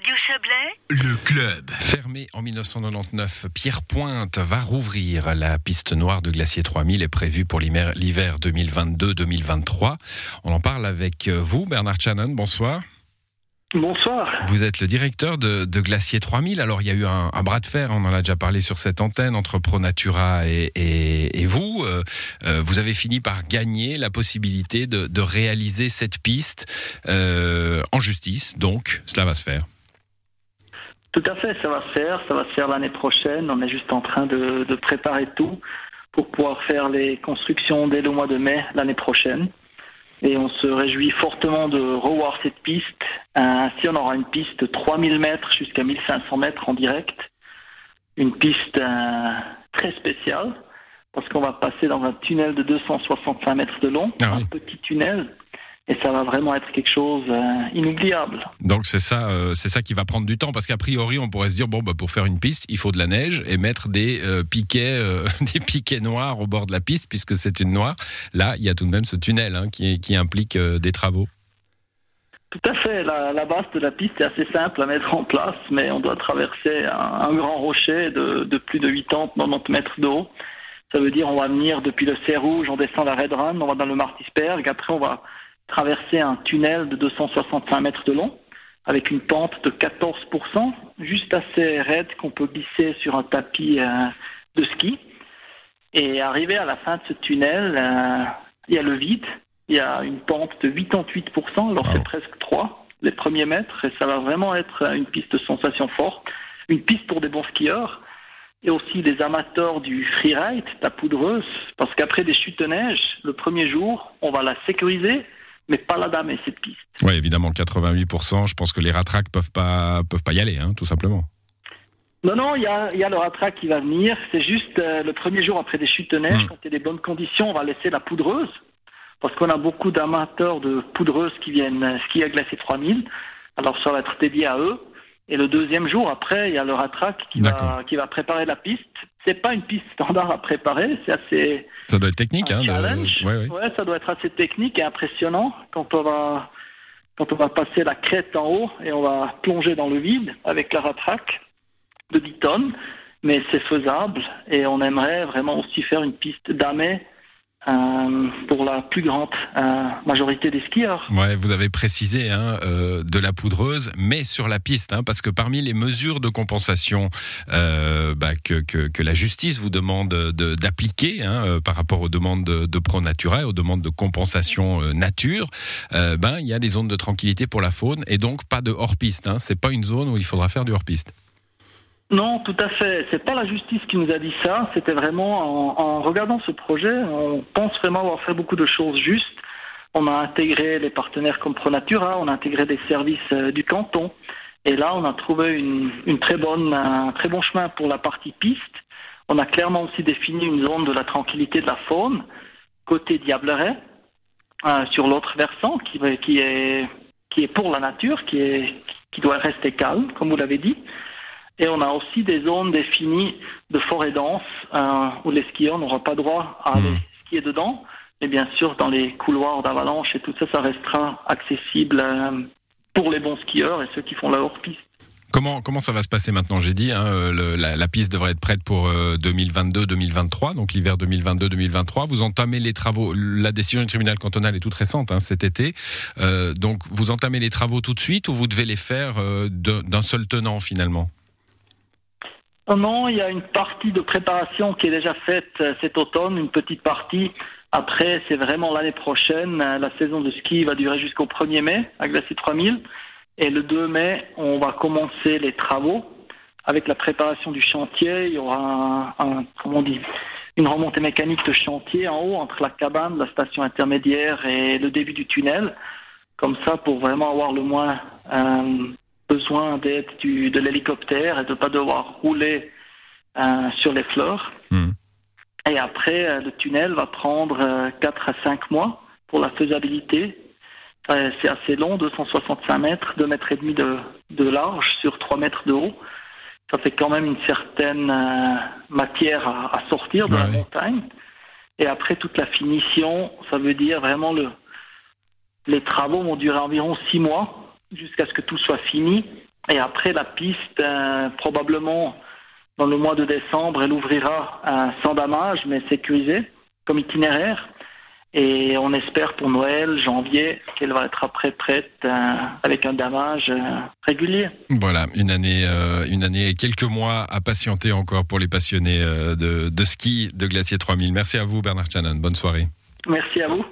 Radio Chablais, Le club. Fermé en 1999, Pierre Pointe va rouvrir. La piste noire de Glacier 3000 est prévue pour l'hiver l'hiver 2022-2023. On en parle avec vous, Bernard Channon. Bonsoir. Bonsoir. Vous êtes le directeur de, de Glacier 3000. Alors, il y a eu un, un, bras de fer, on en a déjà parlé sur cette antenne, entre Pronatura et, et, et vous. Euh, euh, vous avez fini par gagner la possibilité de, de réaliser cette piste euh, en justice. Donc, cela va se faire. Tout à fait, ça va se faire. Ça va se faire l'année prochaine. On est juste en train de, de préparer tout pour pouvoir faire les constructions dès le mois de mai l'année prochaine. Et on se réjouit fortement de revoir cette piste. Ainsi, on aura une piste de 3000 mètres jusqu'à 1500 mètres en direct. Une piste euh, très spéciale parce qu'on va passer dans un tunnel de 265 mètres de long, Ah oui. un petit tunnel, et ça va vraiment être quelque chose euh, inoubliable. Donc c'est ça, euh, c'est ça qui va prendre du temps parce qu'a priori on pourrait se dire bon bah pour faire une piste il faut de la neige et mettre des euh, piquets, euh, des piquets noirs au bord de la piste puisque c'est une noire. Là il y a tout de même ce tunnel hein, qui, qui implique euh, des travaux. Tout à fait. La, la base de la piste est assez simple à mettre en place, mais on doit traverser un, un grand rocher de, de plus de 80-90 mètres de haut. Ça veut dire on va venir depuis le Cerf Rouge, on descend la Red Run, on va dans le Martisberg, après on va traverser un tunnel de 265 mètres de long avec une pente de 14%, juste assez raide qu'on peut glisser sur un tapis euh, de ski. Et arrivé à la fin de ce tunnel, euh, il y a le vide, il y a une pente de 88%, alors Wow. c'est presque 3 les premiers mètres, et ça va vraiment être une piste de sensation forte, une piste pour des bons skieurs, et aussi des amateurs du freeride, la poudreuse, parce qu'après des chutes de neige, le premier jour, on va la sécuriser, mais pas la damer, cette piste. Ouais évidemment 88%. Je pense que les ratraques peuvent pas peuvent pas y aller hein, tout simplement. Non, non, il y a, il y a le ratrac qui va venir. C'est juste euh, le premier jour après des chutes de neige, Mm. quand il y a des bonnes conditions, on va laisser la poudreuse. Parce qu'on a beaucoup d'amateurs de poudreuses qui viennent euh, skier à Glacier 3000. Alors ça va être dédié à eux. Et le deuxième jour, après, il y a le ratrac qui va, qui va préparer la piste. C'est pas une piste standard à préparer, c'est assez Ça doit être technique. Hein, challenge. ouais, ouais. Ouais, ça doit être assez technique et impressionnant quand on va quand on va passer la crête en haut et on va plonger dans le vide avec la ratraque de 10 tonnes. Mais c'est faisable et on aimerait vraiment aussi faire une piste d'amé euh, pour la plus grande euh, majorité des skieurs. Ouais, vous avez précisé hein, euh, de la poudreuse, mais sur la piste, hein, parce que parmi les mesures de compensation bah, que, que, la justice vous demande de- d'appliquer hein, par rapport aux demandes de, de Pro Natura et aux demandes de compensation nature, ben il y a des zones de tranquillité pour la faune et donc pas de hors piste. Hein, c'est pas une zone où il faudra faire du hors piste. Non, tout à fait. C'est pas la justice qui nous a dit ça. C'était vraiment en, regardant ce projet, on pense vraiment avoir fait beaucoup de choses justes. On a intégré les partenaires comme Pronatura, on a intégré des services euh, du canton, et là on a trouvé une, très bonne, un très bon chemin pour la partie piste. On a clairement aussi défini une zone de la tranquillité de la faune côté Diableret, euh, sur l'autre versant qui, qui est qui est pour la nature, qui est qui doit rester calme, comme vous l'avez dit. Et on a aussi des zones définies de forêt dense euh, où les skieurs n'auront pas droit à aller skier dedans. Mais bien sûr, dans les couloirs d'avalanche et tout ça, ça restera accessible euh, pour les bons skieurs et ceux qui font la hors-piste. Comment, comment ça va se passer maintenant? J'ai dit, hein, euh, le- la, la piste devrait être prête pour euh, 2022-2023, donc l'hiver 2022-2023. Vous entamez les travaux. La décision du tribunal cantonal est toute récente, hein, cet été. Euh, donc vous entamez les travaux tout de suite ou vous devez les faire euh, d'un seul tenant finalement? Non, il y a une partie de préparation qui est déjà faite euh, cet automne, une petite partie. Après, c'est vraiment l'année prochaine. Euh, La saison de ski va durer jusqu'au 1er mai à Glacier 3000. Et le 2 mai, on va commencer les travaux. Avec la préparation du chantier, il y aura un, un- comment on dit, une remontée mécanique de chantier en haut entre la cabane, la station intermédiaire et le début du tunnel. Comme ça, pour vraiment avoir le moins euh, besoin d'aide de l'hélicoptère et de ne pas devoir rouler euh, sur les fleurs. Mhm. Et après, euh, le tunnel va prendre euh, 4 à 5 mois pour la faisabilité. Euh, C'est assez long, 265 mètres, 2 mètres et demi de, de large sur 3 mètres de haut. Ça fait quand même une certaine matière à, à sortir de la montagne. Et après, toute la finition, ça veut dire vraiment le... Les travaux vont durer environ 6 mois jusqu'à ce que tout soit fini. Et après la piste, probablement dans le mois de décembre, elle ouvrira sans damage, mais sécurisé comme itinéraire. Et on espère pour Noël, janvier, qu'elle va être après prête euh, avec un damage euh, régulier. Voilà, une année, euh, une année et quelques mois à patienter encore pour les passionnés de, de ski de Glacier 3000. Merci à vous Bernard Channon. Bonne soirée. Merci à vous.